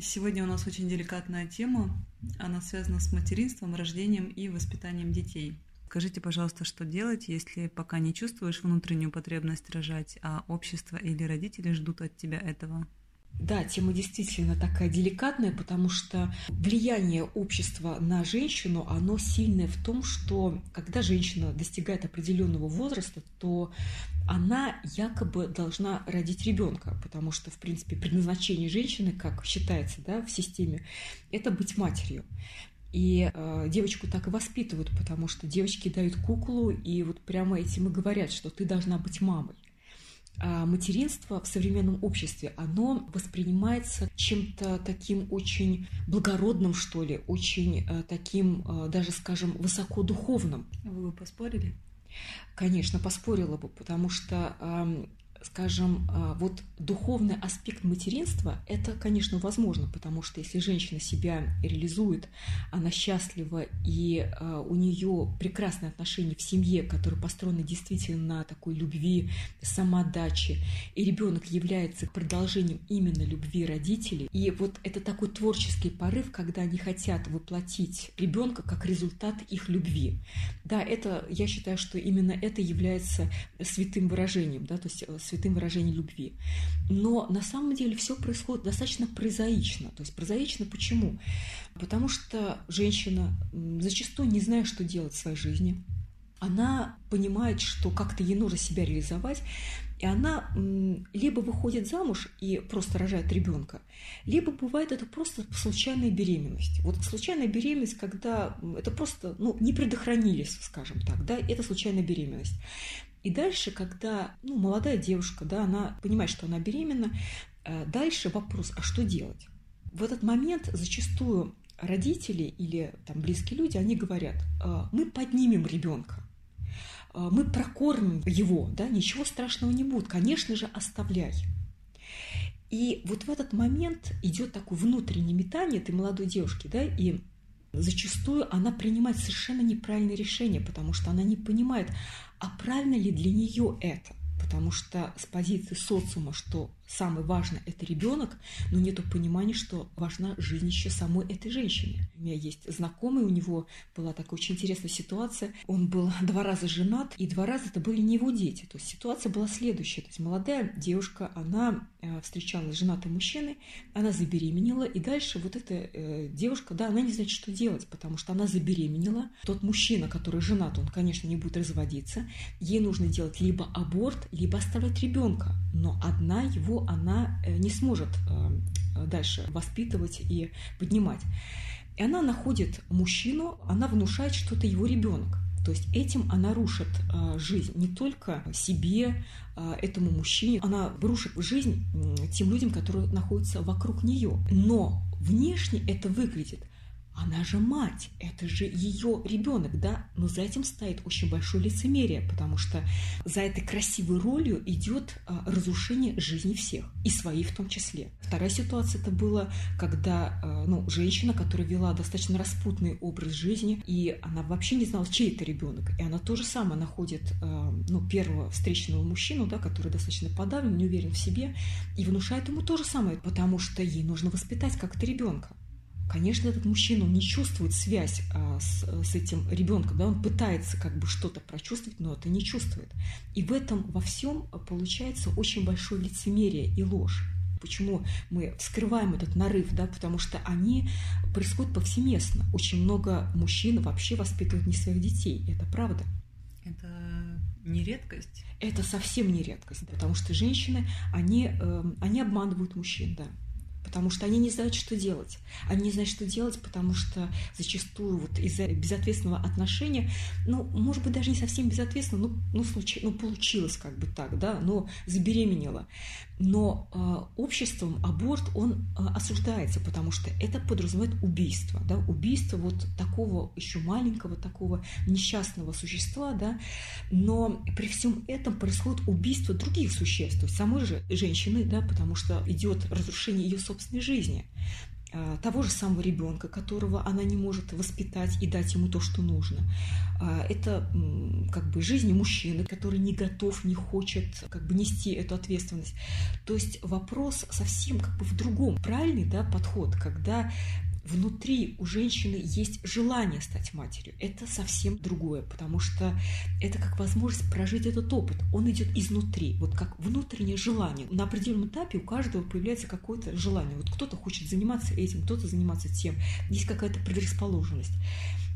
Сегодня у нас очень деликатная тема. Она связана с материнством, рождением и воспитанием детей. Скажите, пожалуйста, что делать, если пока не чувствуешь внутреннюю потребность рожать, а общество или родители ждут от тебя этого? Да, тема действительно такая деликатная, потому что влияние общества на женщину, оно сильное в том, что когда женщина достигает определенного возраста, то она якобы должна родить ребенка, потому что, в принципе, предназначение женщины, как считается да, в системе, это быть матерью. И э, девочку так и воспитывают, потому что девочки дают куклу, и вот прямо этим и говорят, что ты должна быть мамой. А материнство в современном обществе, оно воспринимается чем-то таким очень благородным, что ли, очень э, таким, э, даже, скажем, высокодуховным. Вы бы поспорили? Конечно, поспорила бы, потому что скажем, а, вот духовный аспект материнства, это, конечно, возможно, потому что если женщина себя реализует, она счастлива, и а, у нее прекрасные отношения в семье, которые построены действительно на такой любви, самоотдаче, и ребенок является продолжением именно любви родителей, и вот это такой творческий порыв, когда они хотят воплотить ребенка как результат их любви. Да, это, я считаю, что именно это является святым выражением, да, то есть э, святым выражением любви. Но на самом деле все происходит достаточно прозаично. То есть прозаично почему? Потому что женщина, зачастую не зная, что делать в своей жизни, она понимает, что как-то ей нужно себя реализовать, и она либо выходит замуж и просто рожает ребенка, либо бывает это просто случайная беременность. Вот случайная беременность, когда это просто ну, не предохранились, скажем так, да, это случайная беременность. И дальше, когда ну, молодая девушка, да, она понимает, что она беременна, э, дальше вопрос, а что делать? В этот момент зачастую родители или там близкие люди, они говорят, «Э, мы поднимем ребенка, э, мы прокормим его, да, ничего страшного не будет, конечно же, оставляй. И вот в этот момент идет такое внутреннее метание этой молодой девушки, да, и зачастую она принимает совершенно неправильное решение, потому что она не понимает, а правильно ли для нее это? Потому что с позиции социума, что самое важное – это ребенок, но нет понимания, что важна жизнь еще самой этой женщины. У меня есть знакомый, у него была такая очень интересная ситуация. Он был два раза женат, и два раза это были не его дети. То есть ситуация была следующая. То есть молодая девушка, она э, встречалась с женатым мужчиной, она забеременела, и дальше вот эта э, девушка, да, она не знает, что делать, потому что она забеременела. Тот мужчина, который женат, он, конечно, не будет разводиться. Ей нужно делать либо аборт, либо оставлять ребенка. Но одна его она э, не сможет э, дальше воспитывать и поднимать. И она находит мужчину, она внушает что-то его ребенок. То есть этим она рушит э, жизнь не только себе, этому мужчине, она рушит жизнь тем людям, которые находятся вокруг нее. Но внешне это выглядит – она же мать, это же ее ребенок, да? Но за этим стоит очень большое лицемерие, потому что за этой красивой ролью идет а, разрушение жизни всех, и своей в том числе. Вторая ситуация это было, когда а, ну, женщина, которая вела достаточно распутный образ жизни, и она вообще не знала, чей это ребенок. И она то же самое находит а, ну, первого встречного мужчину, да, который достаточно подавлен, не уверен в себе, и внушает ему то же самое, потому что ей нужно воспитать как-то ребенка. Конечно, этот мужчина не чувствует связь а, с, с этим ребенком, да, он пытается как бы что-то прочувствовать, но это не чувствует. И в этом во всем получается очень большое лицемерие и ложь. Почему мы вскрываем этот нарыв, да, потому что они происходят повсеместно. Очень много мужчин вообще воспитывают не своих детей, это правда. Это не редкость? Это совсем не редкость, потому что женщины, они, э, они обманывают мужчин, да потому что они не знают, что делать. Они не знают, что делать, потому что зачастую вот из-за безответственного отношения, ну, может быть, даже не совсем безответственно, ну, ну, случай, ну получилось как бы так, да, но забеременела. Но э, обществом аборт, он э, осуждается, потому что это подразумевает убийство, да, убийство вот такого еще маленького, такого несчастного существа, да, но при всем этом происходит убийство других существ, самой же женщины, да, потому что идет разрушение ее собственной жизни. а, того же самого ребенка, которого она не может воспитать и дать ему то, что нужно. А, это как бы жизнь мужчины, который не готов, не хочет как бы нести эту ответственность. То есть вопрос совсем как бы в другом. Правильный да, подход, когда внутри у женщины есть желание стать матерью. Это совсем другое, потому что это как возможность прожить этот опыт. Он идет изнутри, вот как внутреннее желание. На определенном этапе у каждого появляется какое-то желание. Вот кто-то хочет заниматься этим, кто-то заниматься тем. Есть какая-то предрасположенность.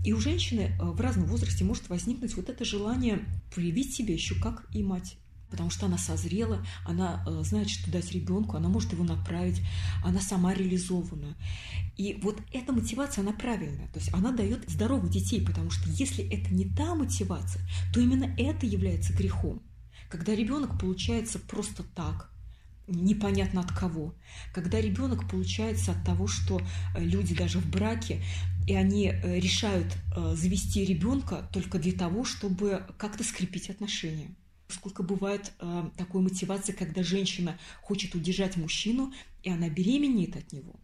И у женщины э, в разном возрасте может возникнуть вот это желание проявить себя еще как и мать потому что она созрела, она э, знает, что дать ребенку, она может его направить, она сама реализована. И вот эта мотивация, она правильная, то есть она дает здоровых детей, потому что если это не та мотивация, то именно это является грехом. Когда ребенок получается просто так, непонятно от кого. Когда ребенок получается от того, что э, люди даже в браке, и они э, решают завести ребенка только для того, чтобы как-то скрепить отношения сколько бывает э, такой мотивации, когда женщина хочет удержать мужчину, и она беременеет от него.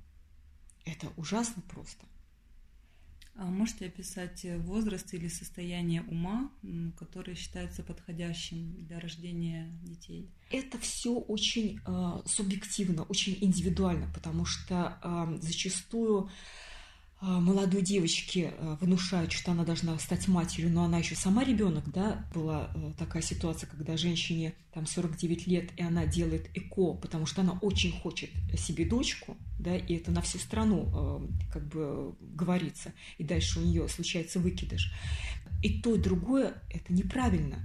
Это ужасно просто. А можете описать возраст или состояние ума, которое считается подходящим для рождения детей? Это все очень э, субъективно, очень индивидуально, потому что э, зачастую молодой девочке а, внушают, что она должна стать матерью, но она еще сама ребенок, да, была э, такая ситуация, когда женщине там 49 лет, и она делает ЭКО, потому что она очень хочет себе дочку, да, и это на всю страну э, как бы говорится, и дальше у нее случается выкидыш. И то, и другое – это неправильно.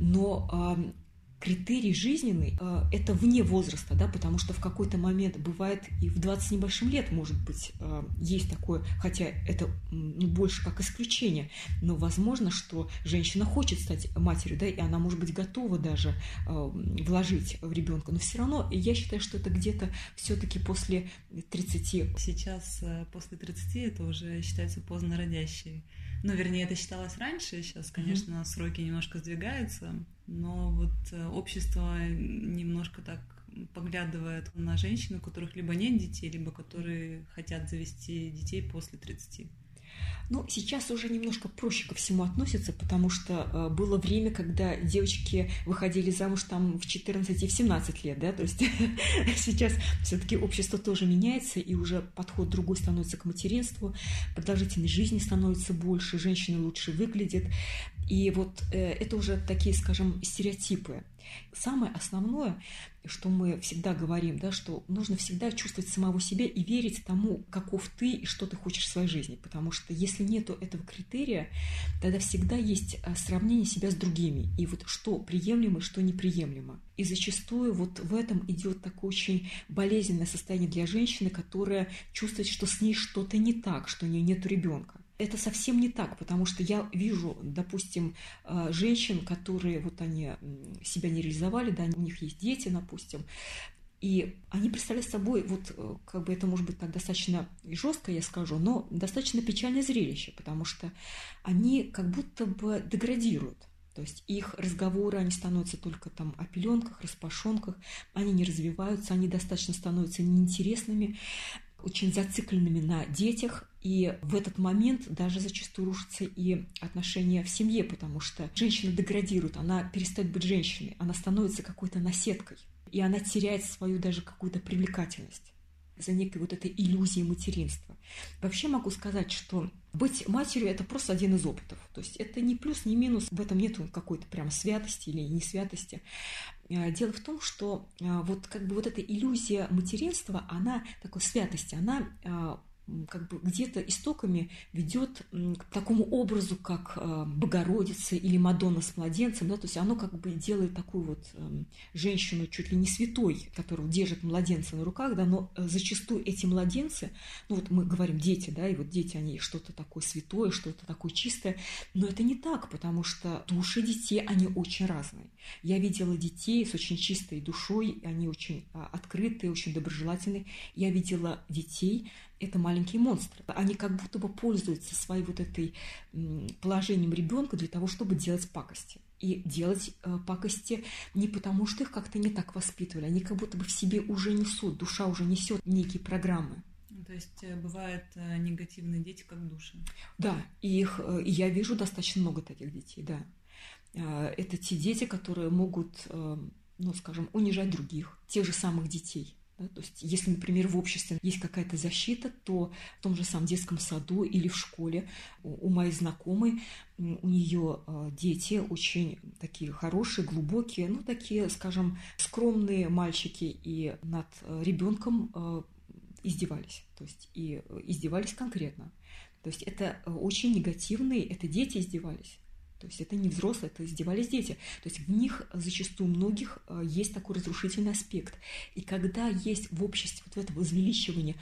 Но критерий жизненный э, – это вне возраста, да, потому что в какой-то момент бывает и в 20 небольшим лет, может быть, э, есть такое, хотя это ну, больше как исключение, но возможно, что женщина хочет стать матерью, да, и она может быть готова даже э, вложить в ребенка, но все равно я считаю, что это где-то все-таки после 30. Сейчас после 30 это уже считается поздно родящей. Ну, вернее, это считалось раньше, сейчас, конечно, mm-hmm. сроки немножко сдвигаются, но вот э, общество немножко так поглядывает на женщин, у которых либо нет детей, либо которые хотят завести детей после 30. Ну, сейчас уже немножко проще ко всему относятся, потому что э, было время, когда девочки выходили замуж там в 14 и в 17 лет, да, то есть сейчас все-таки общество тоже меняется, и уже подход другой становится к материнству, продолжительность жизни становится больше, женщины лучше выглядят, и вот э, это уже такие, скажем, стереотипы. Самое основное, что мы всегда говорим, да, что нужно всегда чувствовать самого себя и верить тому, каков ты и что ты хочешь в своей жизни. Потому что если нету этого критерия, тогда всегда есть а, сравнение себя с другими. И вот что приемлемо, что неприемлемо. И зачастую вот в этом идет такое очень болезненное состояние для женщины, которая чувствует, что с ней что-то не так, что у нее нет ребенка это совсем не так, потому что я вижу, допустим, э, женщин, которые вот они себя не реализовали, да, у них есть дети, допустим, и они представляют собой, вот э, как бы это может быть так достаточно жестко, я скажу, но достаточно печальное зрелище, потому что они как будто бы деградируют. То есть их разговоры, они становятся только там о пеленках, распашонках, они не развиваются, они достаточно становятся неинтересными очень зацикленными на детях, и в этот момент даже зачастую рушатся и отношения в семье, потому что женщина деградирует, она перестает быть женщиной, она становится какой-то наседкой, и она теряет свою даже какую-то привлекательность за некой вот этой иллюзией материнства. Вообще могу сказать, что быть матерью – это просто один из опытов. То есть это не плюс, не минус, в этом нет какой-то прям святости или не святости. А, дело в том, что а, вот как бы вот эта иллюзия материнства, она такой святости, она а, как бы где-то истоками ведет к такому образу, как э, Богородица или Мадонна с младенцем, да, то есть оно как бы делает такую вот эм, женщину чуть ли не святой, которая держит младенца на руках, да, но э, зачастую эти младенцы, ну вот мы говорим дети, да, и вот дети, они что-то такое святое, что-то такое чистое, но это не так, потому что души детей, они очень разные. Я видела детей с очень чистой душой, они очень открытые, очень доброжелательные. Я видела детей, это маленькие монстры. Они как будто бы пользуются своей вот этой положением ребенка для того, чтобы делать пакости. И делать э, пакости не потому, что их как-то не так воспитывали, они как будто бы в себе уже несут, душа уже несет некие программы. То есть э, бывают э, негативные дети как души. Да, и их э, и я вижу достаточно много таких детей, да. Это те дети, которые могут, ну, скажем, унижать других, тех же самых детей. Да? То есть, если, например, в обществе есть какая-то защита, то в том же самом детском саду или в школе у моей знакомой, у нее дети очень такие хорошие, глубокие, ну, такие, скажем, скромные мальчики, и над ребенком издевались. То есть и э, издевались конкретно. То есть это э, очень негативные, это дети издевались. То есть это не взрослые, это издевались дети. То есть в них зачастую у многих э, есть такой разрушительный аспект. И когда есть в обществе вот это возвеличивание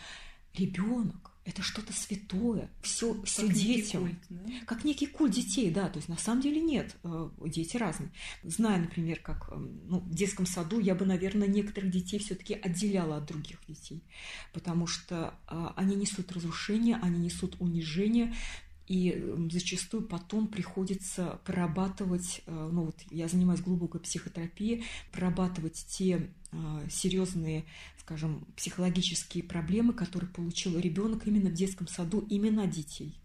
ребенок, это что-то святое, все, все как детям. Некий культ, да? Как некий культ детей, да. То есть на самом деле нет, э, дети разные. Зная, например, как э, ну, в детском саду, я бы, наверное, некоторых детей все-таки отделяла от других детей, потому что они несут разрушение, они несут унижение, и зачастую потом приходится прорабатывать, ну вот я занимаюсь глубокой психотерапией, прорабатывать те серьезные скажем, психологические проблемы, которые получил ребенок именно в детском саду, именно детей.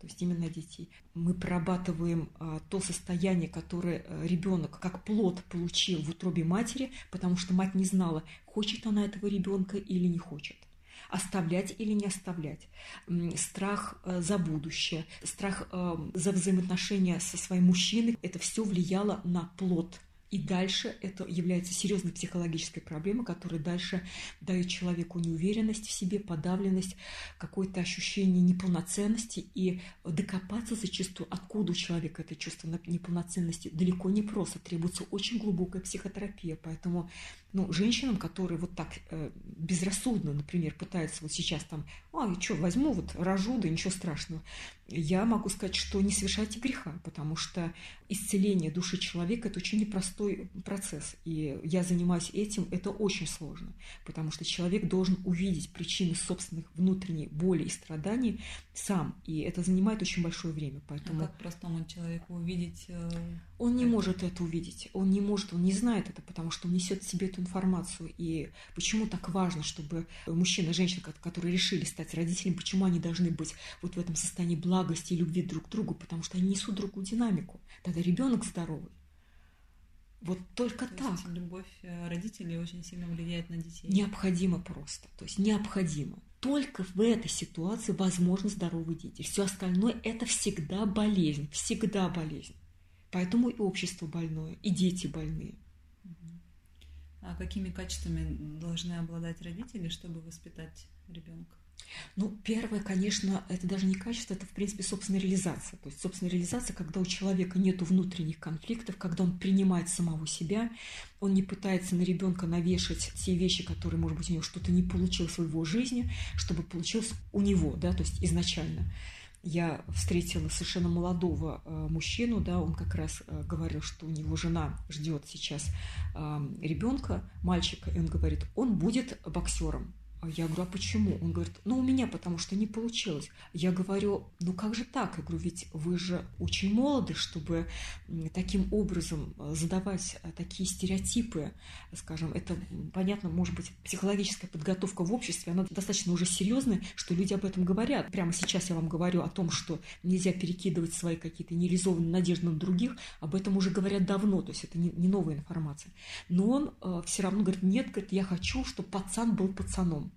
То есть именно детей. Мы прорабатываем а, то состояние, которое ребенок как плод получил в утробе матери, потому что мать не знала, хочет она этого ребенка или не хочет оставлять или не оставлять, страх э, за будущее, страх э, за взаимоотношения со своим мужчиной, это все влияло на плод и дальше это является серьезной психологической проблемой, которая дальше дает человеку неуверенность в себе, подавленность, какое-то ощущение неполноценности. И докопаться зачастую, откуда у человека это чувство неполноценности, далеко не просто. Требуется очень глубокая психотерапия. Поэтому ну, женщинам, которые вот так э, безрассудно, например, пытаются вот сейчас там, а, что, возьму, вот рожу, да ничего страшного, я могу сказать, что не совершайте греха, потому что исцеление души человека – это очень непростой процесс. И я занимаюсь этим, это очень сложно, потому что человек должен увидеть причины собственных внутренней боли и страданий сам, и это занимает очень большое время. Поэтому... А как простому человеку увидеть? Э, он не это? может это увидеть, он не может, он не знает это, потому что он несет в себе эту информацию. И почему так важно, чтобы мужчина и женщина, которые решили стать родителями, почему они должны быть вот в этом состоянии благости и любви друг к другу, потому что они несут другую динамику. Тогда ребенок здоровый. Вот только то так. Есть любовь э, родителей очень сильно влияет на детей. Необходимо просто. То есть необходимо. Только в этой ситуации возможно здоровые дети. Все остальное это всегда болезнь. Всегда болезнь. Поэтому и общество больное, и дети больные. А какими качествами должны обладать родители, чтобы воспитать ребенка? Ну, первое, конечно, это даже не качество, это, в принципе, собственная реализация. То есть собственная реализация, когда у человека нет внутренних конфликтов, когда он принимает самого себя, он не пытается на ребенка навешать те вещи, которые, может быть, у него что-то не получилось в его жизни, чтобы получилось у него, да, то есть изначально я встретила совершенно молодого э, мужчину, да, он как раз э, говорил, что у него жена ждет сейчас э, ребенка, мальчика, и он говорит, он будет боксером. А я говорю, а почему? Он говорит, ну у меня потому что не получилось. Я говорю, ну как же так? Я говорю, ведь вы же очень молоды, чтобы таким образом э, задавать э, такие стереотипы, скажем, это, понятно, может быть, психологическая подготовка в обществе, она достаточно уже серьезная, что люди об этом говорят. Прямо сейчас я вам говорю о том, что нельзя перекидывать свои какие-то нереализованные надежды на других, об этом уже говорят давно, то есть это не, не новая информация. Но он э, все равно говорит, нет, говорит, я хочу, чтобы пацан был пацаном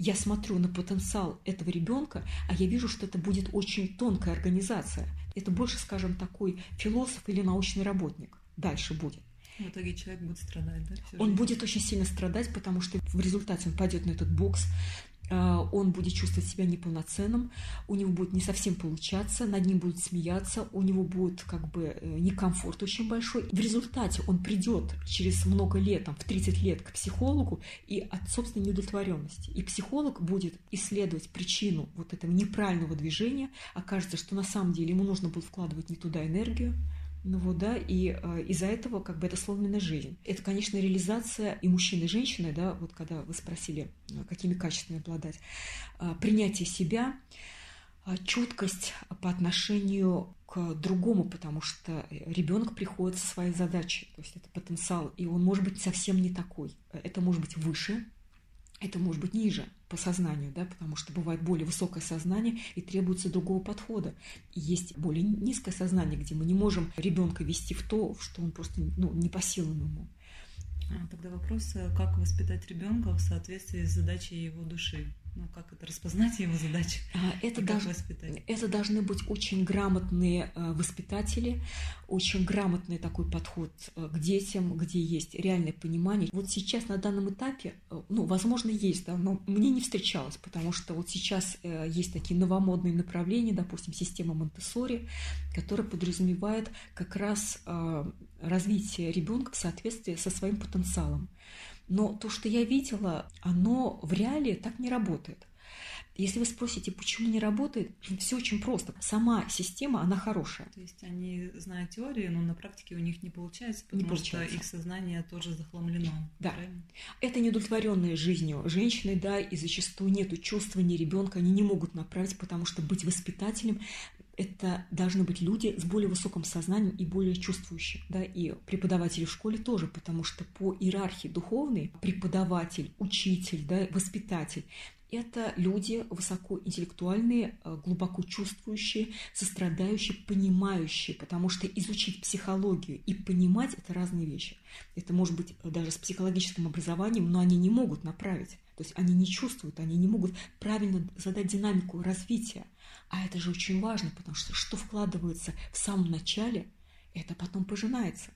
я смотрю на потенциал этого ребенка, а я вижу, что это будет очень тонкая организация. Это больше, скажем, такой философ или научный работник. Дальше будет. В итоге человек будет страдать, да? Он будет очень сильно страдать, потому что в результате он пойдет на этот бокс, он будет чувствовать себя неполноценным, у него будет не совсем получаться, над ним будут смеяться, у него будет как бы э, некомфорт очень большой. В результате он придет через много лет, там, в 30 лет к психологу и от собственной неудовлетворенности. И психолог будет исследовать причину вот этого неправильного движения. Окажется, что на самом деле ему нужно было вкладывать не туда энергию, ну вот, да, и э, из-за этого как бы это сломленная жизнь. Это, конечно, реализация и мужчины, и женщины, да, вот когда вы спросили, э, какими качествами обладать, э, принятие себя, э, чуткость по отношению к другому, потому что ребенок приходит со своей задачей, то есть это потенциал, и он может быть совсем не такой. Это может быть выше, это может быть ниже по сознанию, да, потому что бывает более высокое сознание и требуется другого подхода. И есть более низкое сознание, где мы не можем ребенка вести в то, что он просто ну, не по силам ему. А, тогда вопрос, э, как воспитать ребенка в соответствии с задачей его души? Ну, как это распознать его задачи? А, это, дож... это должны быть очень грамотные э, воспитатели, очень грамотный такой подход э, к детям, где есть реальное понимание. Вот сейчас на данном этапе, э, ну, возможно, есть, да, но мне не встречалось, потому что вот сейчас есть такие новомодные направления, допустим, система Монтессори, которая подразумевает как раз развитие ребенка в соответствии со своим потенциалом. Но то, что я видела, оно в реалии так не работает. Если вы спросите, почему не работает, все очень просто. Сама система, она хорошая. То есть они знают теорию, но на практике у них не получается, потому не получается. что их сознание тоже захламлено. Да. Правильно? Это неудовлетворенные жизнью женщины, да, и зачастую нету чувства ни ребенка, они не могут направить, потому что быть воспитателем это должны быть люди с более высоким сознанием и более чувствующие. Да? И преподаватели в школе тоже, потому что по иерархии духовной преподаватель, учитель, да, воспитатель это люди высокоинтеллектуальные, э, глубоко чувствующие, сострадающие, понимающие, потому что изучить психологию и понимать – это разные вещи. Это может быть даже с психологическим образованием, но они не могут направить. То есть они не чувствуют, они не могут правильно задать динамику развития. А это же очень важно, потому что что вкладывается в самом начале, это потом пожинается.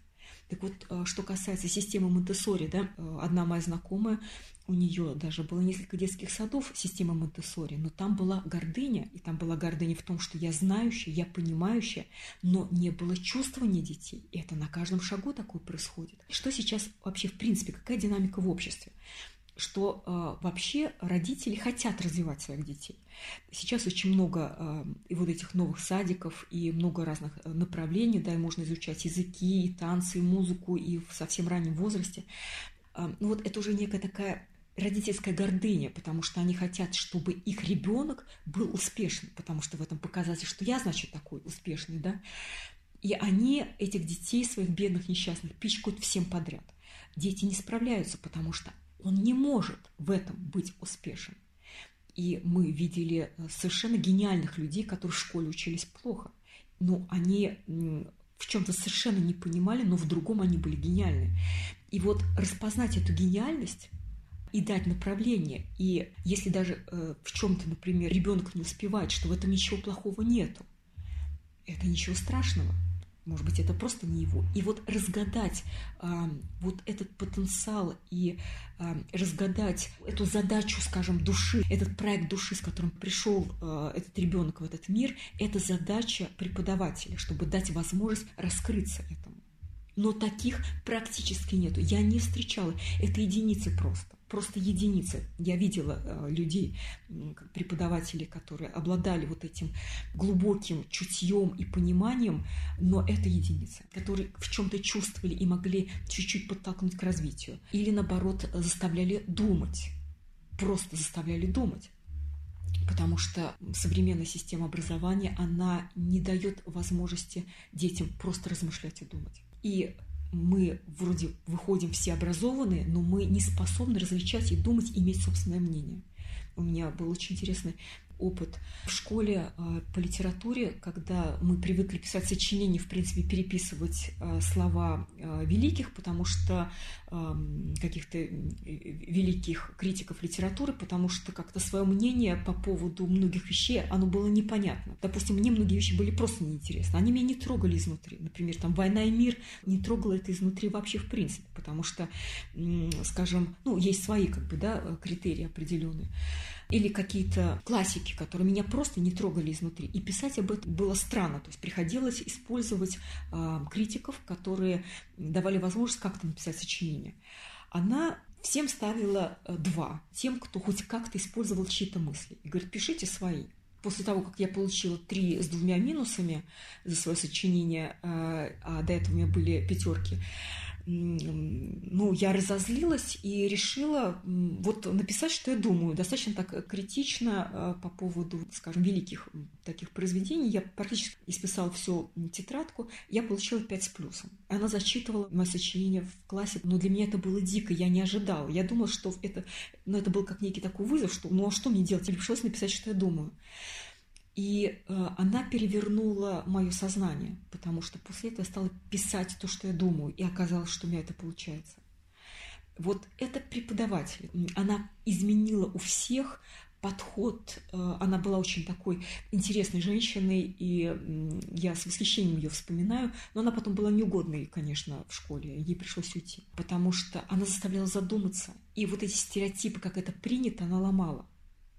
Так вот, э, что касается системы Монтессори, да, э, одна моя знакомая, у нее даже было несколько детских садов системы Монтессори, но там была гордыня, и там была гордыня в том, что я знающая, я понимающая, но не было чувствования детей. И это на каждом шагу такое происходит. Что сейчас вообще, в принципе, какая динамика в обществе? Что э, вообще родители хотят развивать своих детей. Сейчас очень много э, и вот этих новых садиков, и много разных э, направлений, да, и можно изучать языки, и танцы, и музыку, и в совсем раннем возрасте. Э, ну вот это уже некая такая родительская гордыня, потому что они хотят, чтобы их ребенок был успешным, потому что в этом показатель, что я, значит, такой успешный, да. И они этих детей, своих бедных несчастных, пичкают всем подряд. Дети не справляются, потому что он не может в этом быть успешен. И мы видели э, совершенно гениальных людей, которые в школе учились плохо. Ну, они в чем-то совершенно не понимали, но в другом они были гениальны. И вот распознать эту гениальность и дать направление. И если даже э, в чем-то, например, ребенок не успевает, что в этом ничего плохого нету, это ничего страшного. Может быть, это просто не его. И вот разгадать э, вот этот потенциал и э, разгадать эту задачу, скажем, души, этот проект души, с которым пришел э, этот ребенок в этот мир, это задача преподавателя, чтобы дать возможность раскрыться этому. Но таких практически нету. Я не встречала. Это единицы просто просто единицы. Я видела э, людей, преподавателей, которые обладали вот этим глубоким чутьем и пониманием, но это единицы, которые в чем-то чувствовали и могли чуть-чуть подтолкнуть к развитию. Или, наоборот, заставляли думать, просто заставляли думать потому что современная система образования, она не дает возможности детям просто размышлять и думать. И мы вроде выходим все образованные, но мы не способны различать и думать, иметь собственное мнение. У меня был очень интересный опыт в школе а, по литературе, когда мы привыкли писать сочинения, в принципе, переписывать а, слова а, великих, потому что каких-то великих критиков литературы, потому что как-то свое мнение по поводу многих вещей, оно было непонятно. Допустим, мне многие вещи были просто неинтересны. Они меня не трогали изнутри. Например, там «Война и мир» не трогала это изнутри вообще в принципе, потому что, скажем, ну, есть свои как бы, да, критерии определенные или какие-то классики, которые меня просто не трогали изнутри. И писать об этом было странно. То есть приходилось использовать э, критиков, которые давали возможность как-то написать сочинение. Она всем ставила э, два. Тем, кто хоть как-то использовал чьи-то мысли. И говорит, пишите свои. После того, как я получила три с двумя минусами за свое сочинение, э, а до этого у меня были пятерки, ну, я разозлилась и решила вот написать, что я думаю, достаточно так критично э, по поводу, скажем, великих таких произведений. Я практически исписала всю тетрадку, я получила 5 с плюсом. Она зачитывала мое сочинение в классе, но для меня это было дико, я не ожидала. Я думала, что это, ну, это был как некий такой вызов, что ну а что мне делать? Мне пришлось написать, что я думаю. И э, она перевернула мое сознание, потому что после этого я стала писать то, что я думаю, и оказалось, что у меня это получается. Вот это преподаватель. Она изменила у всех подход. Э, она была очень такой интересной женщиной, и я с восхищением ее вспоминаю. Но она потом была неугодной, конечно, в школе. Ей пришлось уйти, потому что она заставляла задуматься. И вот эти стереотипы, как это принято, она ломала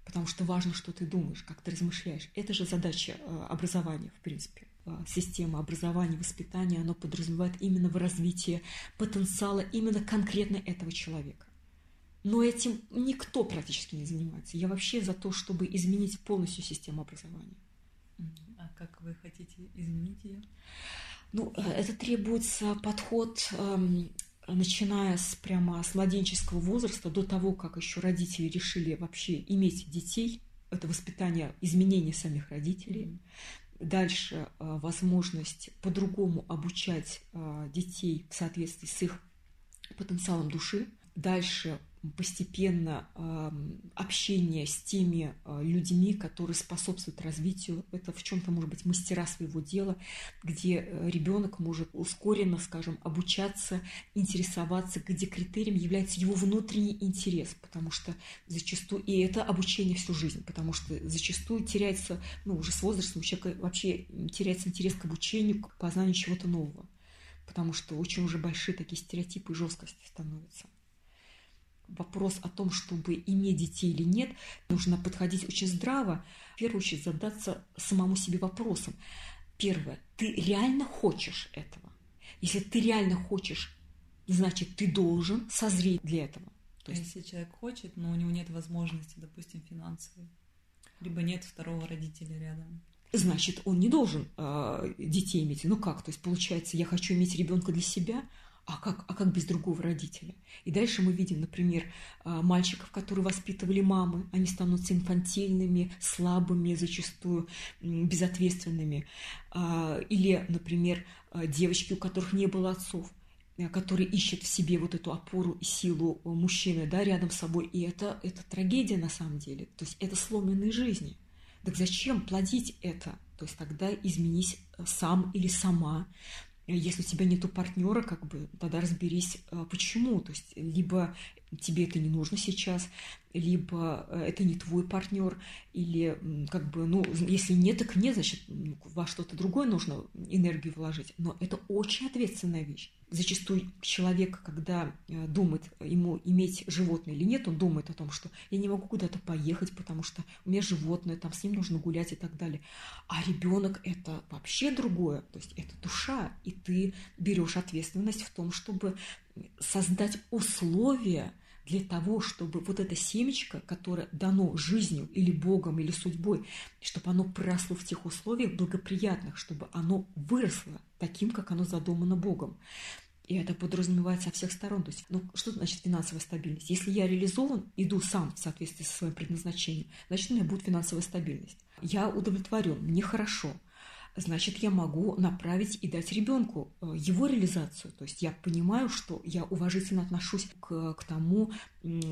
потому что важно, что ты думаешь, как ты размышляешь. Это же задача э, образования, в принципе. Э, система образования, воспитания, оно подразумевает именно в развитии потенциала именно конкретно этого человека. Но этим никто практически не занимается. Я вообще за то, чтобы изменить полностью систему образования. А как вы хотите изменить ее? Ну, э, это требуется подход эм, начиная с прямо с младенческого возраста до того, как еще родители решили вообще иметь детей, это воспитание изменений самих родителей. Дальше э, возможность по-другому обучать э, детей в соответствии с их потенциалом души. Дальше постепенно общение с теми а, людьми, которые способствуют развитию. Это в чем-то может быть мастера своего дела, где э, ребенок может ускоренно, скажем, обучаться, интересоваться, где критерием является его внутренний интерес, потому что зачастую, и это обучение всю жизнь, потому что зачастую теряется, ну, уже с возрастом у человека вообще теряется интерес к обучению, к познанию чего-то нового, потому что очень уже большие такие стереотипы и жесткости становятся вопрос о том, чтобы иметь детей или нет, нужно подходить очень здраво. В первую очередь задаться самому себе вопросом. Первое, ты реально хочешь этого? Если ты реально хочешь, значит, ты должен созреть для этого. То есть... А если человек хочет, но у него нет возможности, допустим, финансовой, либо нет второго родителя рядом, значит, он не должен э, детей иметь. Ну как? То есть, получается, я хочу иметь ребенка для себя, а как, а как без другого родителя? И дальше мы видим, например, а, мальчиков, которые воспитывали мамы, они становятся инфантильными, слабыми, зачастую безответственными. А, или, например, а, девочки, у которых не было отцов которые ищут в себе вот эту опору и силу мужчины да, рядом с собой. И это, это трагедия на самом деле. То есть это сломленные жизни. Так зачем плодить это? То есть тогда изменись сам или сама. Если у тебя нету партнера, как бы, тогда разберись, а, почему. То есть, либо тебе это не нужно сейчас, либо э, это не твой партнер, или как бы, ну, если нет, так нет, значит, во что-то другое нужно энергию вложить. Но это очень ответственная вещь. Зачастую человек, когда э, думает, ему иметь животное или нет, он думает о том, что я не могу куда-то поехать, потому что у меня животное, там с ним нужно гулять и так далее. А ребенок это вообще другое, то есть это душа, и ты берешь ответственность в том, чтобы создать условия для того, чтобы вот это семечко, которое дано жизнью или Богом, или судьбой, чтобы оно проросло в тех условиях благоприятных, чтобы оно выросло таким, как оно задумано Богом. И это подразумевает со всех сторон. То есть, ну, что значит финансовая стабильность? Если я реализован, иду сам в соответствии со своим предназначением, значит, у меня будет финансовая стабильность. Я удовлетворен, мне хорошо – значит, я могу направить и дать ребенку э, его реализацию. То есть я понимаю, что я уважительно отношусь к, к тому,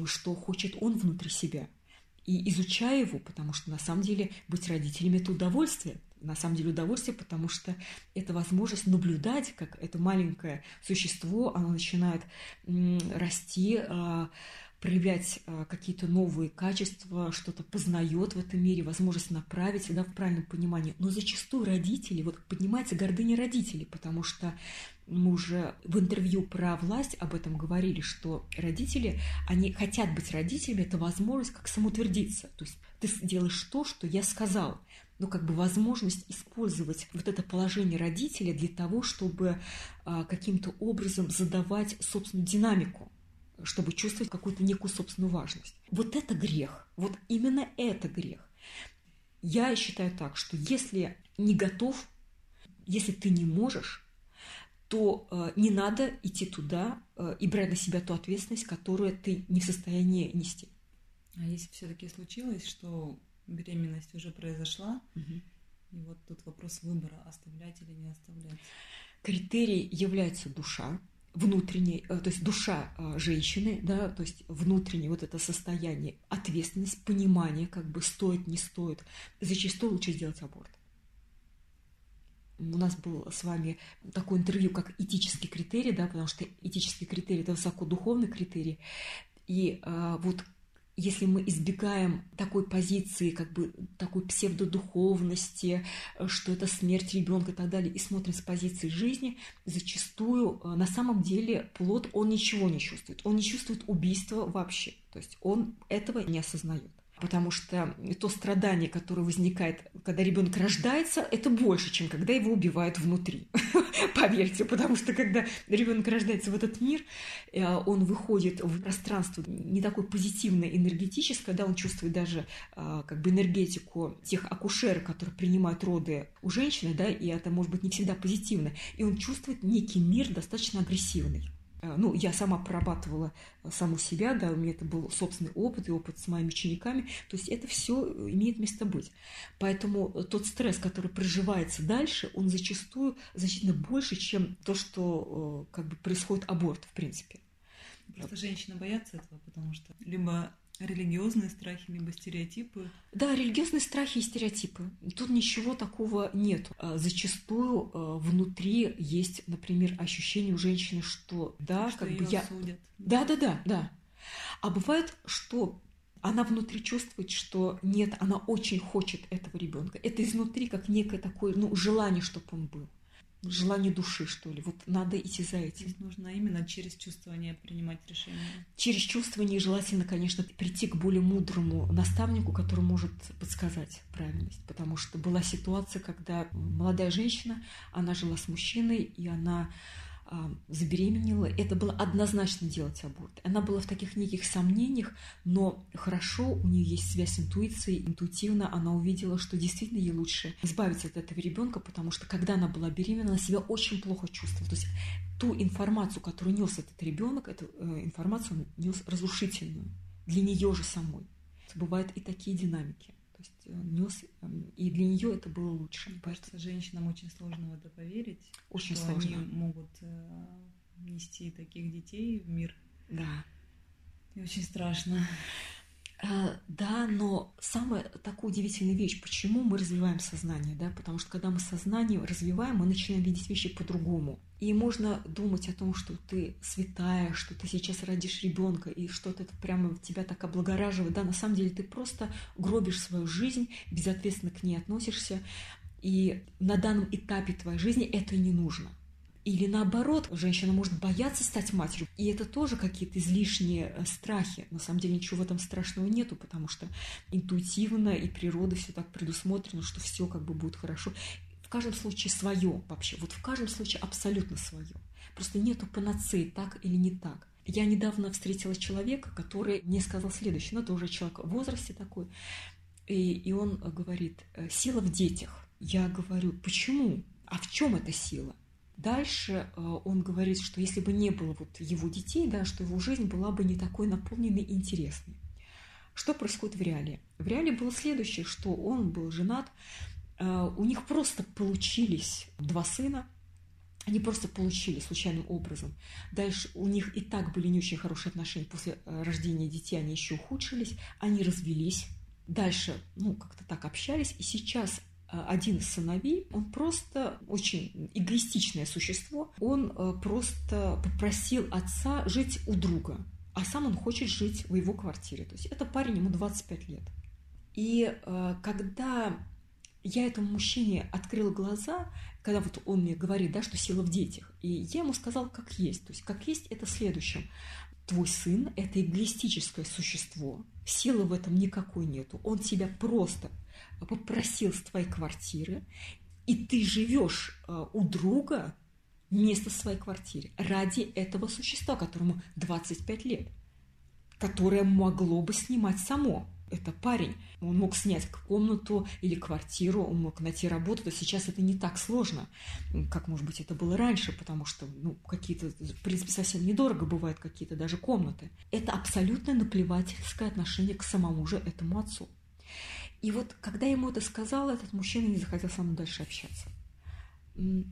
что хочет он внутри себя. И изучаю его, потому что на самом деле быть родителями – это удовольствие. На самом деле удовольствие, потому что это возможность наблюдать, как это маленькое существо, оно начинает расти, а, проявлять э, какие-то новые качества, что-то познает в этом мире, возможность направить да, в правильном понимании. Но зачастую родители, вот поднимается гордыня родителей, потому что мы уже в интервью про власть об этом говорили, что родители, они хотят быть родителями, это возможность как самоутвердиться. То есть ты делаешь то, что я сказал. Ну, как бы возможность использовать вот это положение родителя для того, чтобы а, каким-то образом задавать собственную динамику чтобы чувствовать какую-то некую собственную важность. Вот это грех. Вот именно это грех. Я считаю так, что если не готов, если ты не можешь, то э, не надо идти туда э, и брать на себя ту ответственность, которую ты не в состоянии нести. А если все-таки случилось, что беременность уже произошла, Мгм. и вот тут вопрос выбора, оставлять или не оставлять. Критерий является душа, внутренняя, э, то есть душа э, женщины, да, то есть внутреннее вот это состояние, ответственность, понимание, как бы стоит, не стоит. Зачастую лучше сделать аборт. У нас был с вами такое интервью, как этический критерий, да, потому что этический критерий – это высокодуховный критерий. И а, вот если мы избегаем такой позиции, как бы такой псевдодуховности, э, что это смерть ребенка и так далее, и смотрим с позиции жизни, зачастую э, на самом деле плод, он ничего не чувствует. Он не чувствует убийства вообще. То есть он этого не осознает. Потому что то страдание, которое возникает, когда ребенок рождается, это больше, чем когда его убивают внутри. Поверьте, потому что когда ребенок рождается в этот мир, э, он выходит в пространство не такое позитивное, энергетическое, да, он чувствует даже э, как бы энергетику тех акушеров, которые принимают роды у женщины, да, и это может быть не всегда позитивно, и он чувствует некий мир достаточно агрессивный. Э, Ну, я сама прорабатывала э, саму себя, да, у меня это был собственный опыт и опыт с моими учениками, то есть это все имеет место быть. Поэтому э, тот стресс, который проживается дальше, он зачастую значительно больше, чем то, что э, как бы происходит аборт, в принципе. Просто женщины боятся этого, потому что либо религиозные страхи, либо стереотипы. Да, религиозные страхи и стереотипы. Тут ничего такого нет. Зачастую э, внутри есть, например, ощущение у женщины, что да, что как бы я... осудят. Да, да, да, да. А бывает, что она внутри чувствует, что нет, она очень хочет этого ребенка. Это изнутри как некое такое, ну, желание, чтобы он был. Желание души, что ли. Вот надо идти за этим. Здесь нужно именно через чувствование принимать решения. Через чувствование желательно, конечно, прийти к более мудрому наставнику, который может подсказать правильность. Потому что была ситуация, когда молодая женщина, она жила с мужчиной, и она забеременела. Это было однозначно делать аборт. Она была в таких неких сомнениях, но хорошо, у нее есть связь с интуицией. Интуитивно она увидела, что действительно ей лучше избавиться от этого ребенка, потому что когда она была беременна, она себя очень плохо чувствовала. То есть ту информацию, которую нес этот ребенок, эту э, информацию он нес разрушительную для нее же самой. Бывают и такие динамики. Есть э, нес, э, и для нее это было лучше. Мне кажется, женщинам очень сложно в это поверить. Очень что сложно. они могут э, нести таких детей в мир. Да. И очень страшно. А, Да, но самая такая удивительная вещь, почему мы развиваем сознание, да, потому что когда мы сознание развиваем, мы начинаем видеть вещи по-другому. И можно думать о том, что ты святая, что ты сейчас родишь ребенка, и что-то это прямо тебя так облагораживает. Да, на самом деле ты просто гробишь свою жизнь, безответственно к ней относишься, и на данном этапе твоей жизни это не нужно. Или наоборот, женщина может бояться стать матерью. И это тоже какие-то излишние э, страхи. На самом деле ничего в этом страшного нету, потому что интуитивно и природа все так предусмотрено, что все как бы будет хорошо. В каждом случае свое вообще. Вот в каждом случае абсолютно свое. Просто нету панацеи, так или не так. Я недавно встретила человека, который мне сказал следующее, ну это уже человек в возрасте такой, и, и он говорит, «Э, сила в детях. Я говорю, почему? А в чем эта сила? Дальше э, он говорит, что если бы не было вот его детей, да, что его жизнь была бы не такой наполненной и интересной. Что происходит в реале? В реале было следующее, что он был женат, э, у них просто получились два сына, они просто получили случайным образом. Дальше у них и так были не очень хорошие отношения. После э, рождения детей они еще ухудшились. Они развелись. Дальше, ну, как-то так общались. И сейчас один из сыновей, он просто очень эгоистичное существо. Он э, просто попросил отца жить у друга. А сам он хочет жить в его квартире. То есть это парень, ему 25 лет. И э, когда я этому мужчине открыла глаза, когда вот он мне говорит, да, что сила в детях, и я ему сказала, как есть. То есть как есть это следующем. Твой сын – это эгоистическое существо, силы в этом никакой нету. Он тебя просто попросил с твоей квартиры, и ты живешь э, у друга вместо своей квартиры ради этого существа, которому 25 лет, которое могло бы снимать само. это парень. Он мог снять комнату или квартиру, он мог найти работу, то сейчас это не так сложно, как, может быть, это было раньше, потому что, ну, какие-то, в принципе, совсем недорого бывают какие-то даже комнаты. Это абсолютно наплевательское отношение к самому же этому отцу. И вот, когда ему это сказал, этот мужчина не захотел со мной дальше общаться.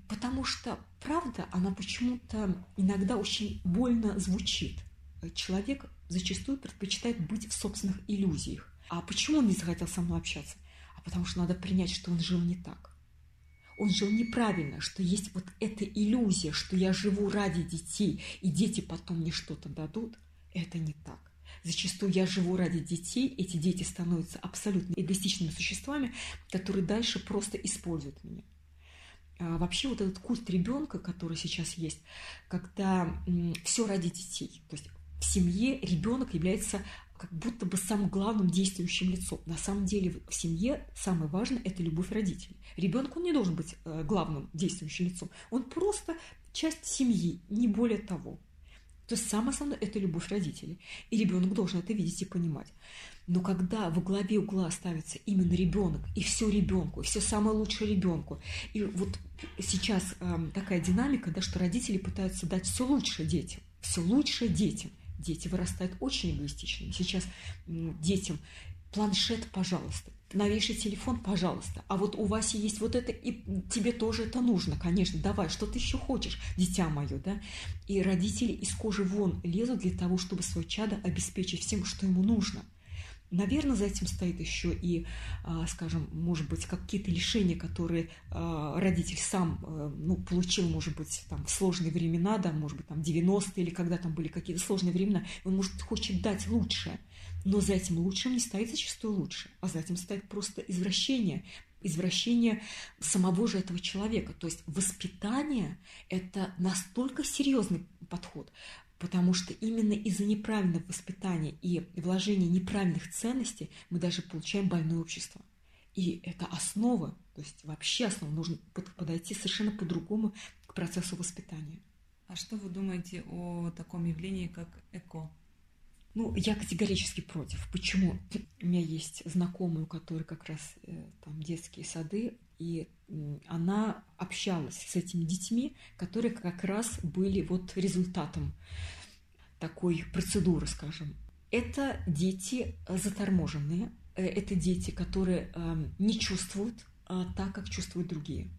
Потому что правда, она почему-то иногда очень больно звучит. Человек зачастую предпочитает быть в собственных иллюзиях. А почему он не захотел со мной общаться? А потому что надо принять, что он жил не так. Он жил неправильно, что есть вот эта иллюзия, что я живу ради детей, и дети потом мне что-то дадут. Это не так. Зачастую я живу ради детей, эти дети становятся абсолютно эгоистичными существами, которые дальше просто используют меня. А вообще вот этот культ ребенка, который сейчас есть, когда все ради детей, то есть в семье ребенок является как будто бы самым главным действующим лицом. На самом деле в семье самое важное – это любовь родителей. Ребенок, он не должен быть э, главным действующим лицом. Он просто часть семьи, не более того. То есть самое основное – это любовь родителей. И ребенок должен это видеть и понимать. Но когда во главе угла ставится именно ребенок, и все ребенку, и все самое лучшее ребенку, и вот сейчас э, такая динамика, да, что родители пытаются дать все лучшее детям, все лучшее детям – дети вырастают очень эгоистичными. Сейчас детям планшет, пожалуйста, новейший телефон, пожалуйста. А вот у Васи есть вот это, и тебе тоже это нужно, конечно. Давай, что ты еще хочешь, дитя мое, да? И родители из кожи вон лезут для того, чтобы свое чадо обеспечить всем, что ему нужно – Наверное, за этим стоит еще и, а, скажем, может быть, какие-то лишения, которые а, родитель сам э, ну, получил, может быть, там, в сложные времена, да, может быть, там, 90-е или когда там были какие-то сложные времена, он, может, хочет дать лучшее, но за этим лучшим не стоит зачастую лучше, а за этим стоит просто извращение, извращение самого же этого человека. То есть воспитание – это настолько серьезный подход, Потому что именно из-за неправильного воспитания и вложения неправильных ценностей мы даже получаем больное общество. И это основа, то есть вообще основа, нужно подойти совершенно по-другому к процессу воспитания. А что вы думаете о таком явлении, как эко? Ну, я категорически против. Почему? У меня есть знакомая, у которой как раз э, там детские сады, и она общалась с этими детьми, которые как раз были вот результатом такой процедуры, скажем. Это дети заторможенные, э, это дети, которые эм, не чувствуют а, так, как чувствуют другие.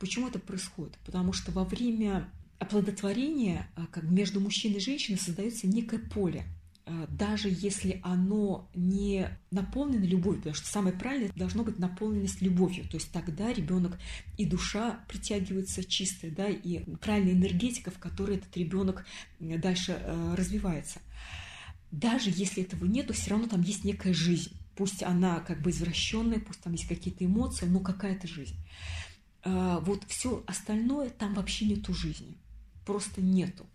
Почему это происходит? Потому что во время оплодотворения а, как между мужчиной и женщиной создается некое поле – даже если оно не наполнено любовью, потому что самое правильное должно быть наполненность любовью, то есть тогда ребенок и душа притягивается чистая, да, и правильная энергетика, в которой этот ребенок э, дальше э, развивается. Даже если этого нету, все равно там есть некая жизнь. Пусть она как бы извращенная, пусть там есть какие-то эмоции, но какая-то жизнь. Вот все остальное там вообще нету жизни. Просто нету.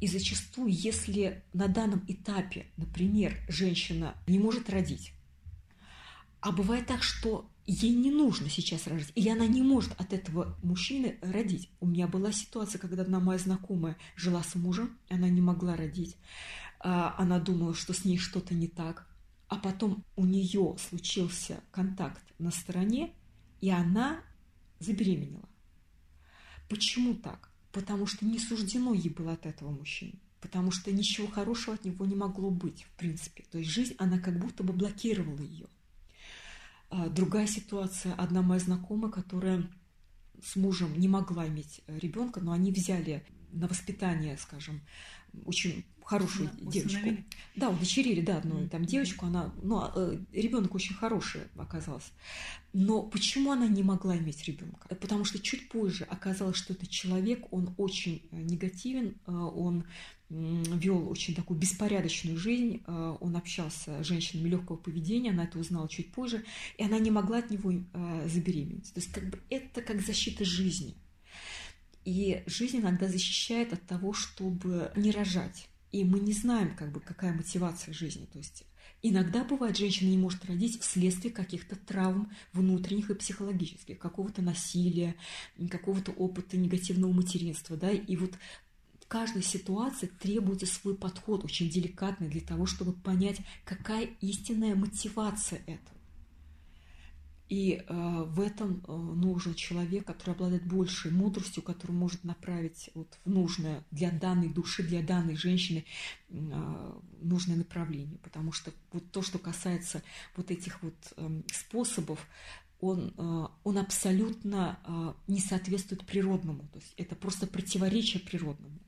И зачастую, если на данном этапе, например, женщина не может родить, а бывает так, что ей не нужно сейчас рожать, или она не может от этого мужчины родить. У меня была ситуация, когда одна моя знакомая жила с мужем, она не могла родить. А, она думала, что с ней что-то не так. А потом у нее случился контакт на стороне, и она забеременела. Почему так? Потому что не суждено ей было от этого мужчины, потому что ничего хорошего от него не могло быть, в принципе. То есть жизнь, она как будто бы блокировала ее. А, другая ситуация, одна моя знакомая, которая с мужем не могла иметь ребенка, но они взяли на воспитание, скажем, очень хорошую да, девочку. Установили. Да, удочерили, да, одну mm-hmm. там девочку, она, ну, а, э, ребенок очень хороший оказался. Но почему она не могла иметь ребенка? Потому что чуть позже оказалось, что этот человек, он очень э, негативен, э, он вел очень такую беспорядочную жизнь, он общался с женщинами легкого поведения, она это узнала чуть позже, и она не могла от него забеременеть. То есть как бы это как защита жизни. И жизнь иногда защищает от того, чтобы не рожать. И мы не знаем, как бы, какая мотивация жизни. То есть иногда бывает, женщина не может родить вследствие каких-то травм внутренних и психологических, какого-то насилия, какого-то опыта негативного материнства. Да? И вот каждой ситуации требуется свой подход, очень деликатный, для того, чтобы понять, какая истинная мотивация этого. И э, в этом э, нужен человек, который обладает большей мудростью, который может направить вот в нужное для данной души, для данной женщины э, нужное направление. Потому что вот то, что касается вот этих вот э, способов, он, э, он абсолютно э, не соответствует природному. То есть это просто противоречие природному.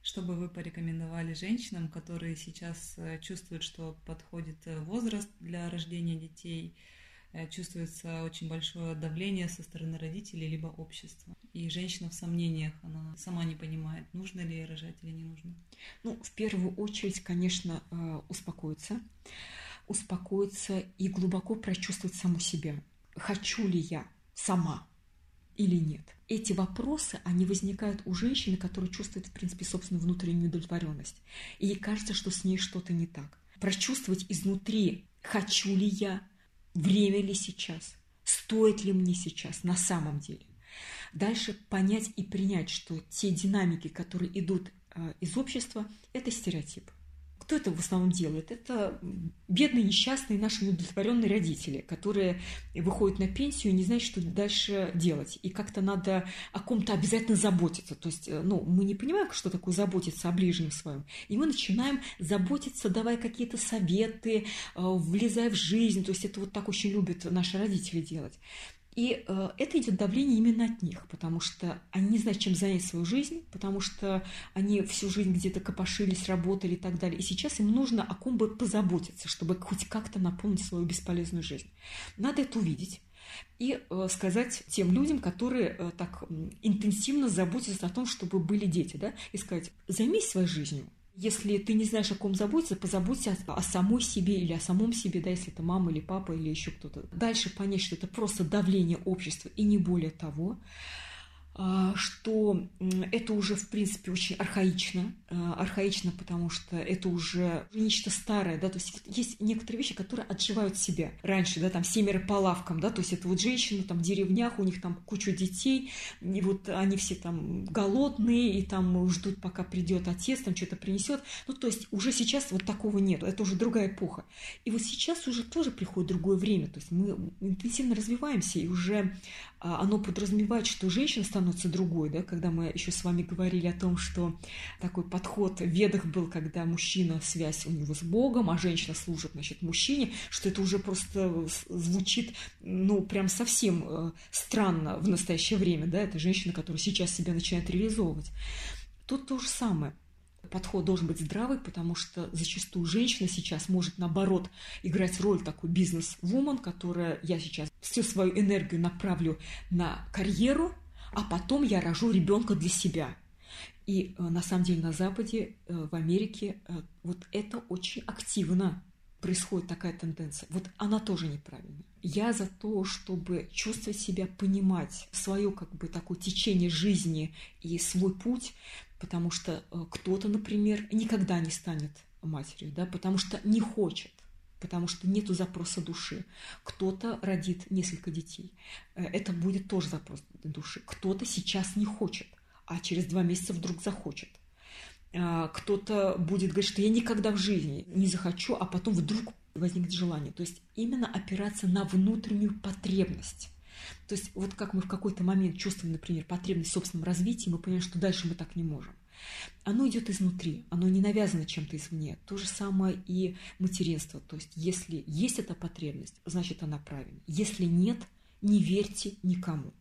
Что бы вы порекомендовали женщинам, которые сейчас э, чувствуют, что подходит возраст для рождения детей – чувствуется очень большое давление со стороны родителей либо общества. И женщина в сомнениях, она сама не понимает, нужно ли ей рожать или не нужно. Ну, в первую очередь, конечно, э, успокоиться. Успокоиться и глубоко прочувствовать саму себя. Хочу ли я сама или нет? Эти вопросы, они возникают у женщины, которая чувствует, в принципе, собственную внутреннюю удовлетворенность. И ей кажется, что с ней что-то не так. Прочувствовать изнутри, хочу ли я, время ли сейчас, стоит ли мне сейчас на самом деле. Дальше понять и принять, что те динамики, которые идут а, из общества, это стереотип. Кто это в основном делает? Это бедные, несчастные наши неудовлетворенные родители, которые выходят на пенсию и не знают, что дальше делать. И как-то надо о ком-то обязательно заботиться. То есть, э, ну, мы не понимаем, что такое заботиться о ближнем своем. И мы начинаем заботиться, давая какие-то советы, э, влезая в жизнь. То есть это вот так очень любят наши родители делать. И э, это идет давление именно от них, потому что они не знают, чем занять свою жизнь, потому что они всю жизнь где-то копошились, работали и так далее. И сейчас им нужно о ком бы позаботиться, чтобы хоть как-то наполнить свою бесполезную жизнь. Надо это увидеть и э, сказать тем людям, которые э, так интенсивно заботятся о том, чтобы были дети, да, и сказать, займись своей жизнью, если ты не знаешь, о ком заботиться, позаботься о, о самой себе или о самом себе, да, если это мама или папа или еще кто-то. Дальше понять, что это просто давление общества и не более того. А, что это уже, в принципе, очень архаично. А, архаично, потому что это уже нечто старое, да, то есть есть некоторые вещи, которые отживают себя. Раньше, да, там семеро по лавкам, да, то есть это вот женщины там в деревнях, у них там куча детей, и вот они все там голодные, и там ждут, пока придет отец, там что-то принесет. Ну, то есть уже сейчас вот такого нет, это уже другая эпоха. И вот сейчас уже тоже приходит другое время, то есть мы интенсивно развиваемся, и уже оно подразумевает, что женщина становится другой, да, когда мы еще с вами говорили о том, что такой подход в ведах был, когда мужчина связь у него с Богом, а женщина служит, значит, мужчине, что это уже просто звучит, ну, прям совсем э, странно в настоящее время, да, это женщина, которая сейчас себя начинает реализовывать. Тут то же самое – подход должен быть здравый, потому что зачастую женщина сейчас может, наоборот, играть роль такой бизнес-вумен, которая я сейчас всю свою энергию направлю на карьеру, а потом я рожу ребенка для себя. И э, на самом деле на Западе, э, в Америке, э, вот это очень активно происходит такая тенденция. Вот она тоже неправильная. Я за то, чтобы чувствовать себя, понимать свое как бы такое течение жизни и свой путь, потому что э, кто-то, например, никогда не станет матерью, да, потому что не хочет, потому что нету запроса души. Кто-то родит несколько детей. Э, это будет тоже запрос души. Кто-то сейчас не хочет, а через два месяца вдруг захочет. А, кто-то будет говорить, что я никогда в жизни не захочу, а потом вдруг возникнет желание. То есть именно опираться на внутреннюю потребность. То есть вот как мы в какой-то момент чувствуем, например, потребность в собственном развитии, мы понимаем, что дальше мы так не можем. Оно идет изнутри, оно не навязано чем-то извне. То же самое и материнство. То есть если есть эта потребность, значит она правильная. Если нет, не верьте никому.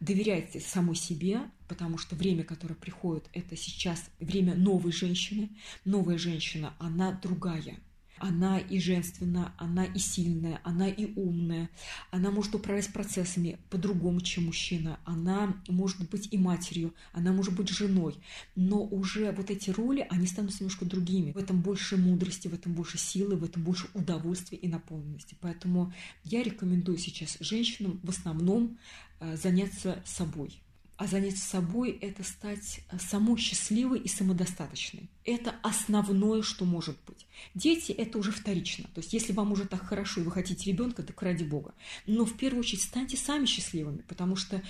Доверяйте самой себе, потому что время, которое приходит, это сейчас время новой женщины. Новая женщина, она другая. Она и женственная, она и сильная, она и умная. Она может управлять процессами по-другому, чем мужчина. Она может быть и матерью, она может быть женой. Но уже вот эти роли, они становятся немножко другими. В этом больше мудрости, в этом больше силы, в этом больше удовольствия и наполненности. Поэтому я рекомендую сейчас женщинам в основном э, заняться собой а заняться собой – это стать самой счастливой и самодостаточной. Это основное, что может быть. Дети – это уже вторично. То есть, если вам уже так хорошо и вы хотите ребенка, так ради бога. Но в первую очередь станьте сами счастливыми, потому что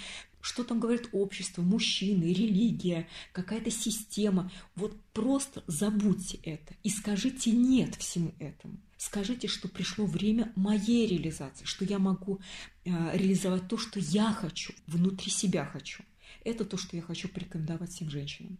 что там говорит общество, мужчины, религия, какая-то система. Вот просто забудьте это и скажите «нет» всему этому. Скажите, что пришло время моей реализации, что я могу э, реализовать то, что я хочу, внутри себя хочу. Это то, что я хочу порекомендовать всем женщинам.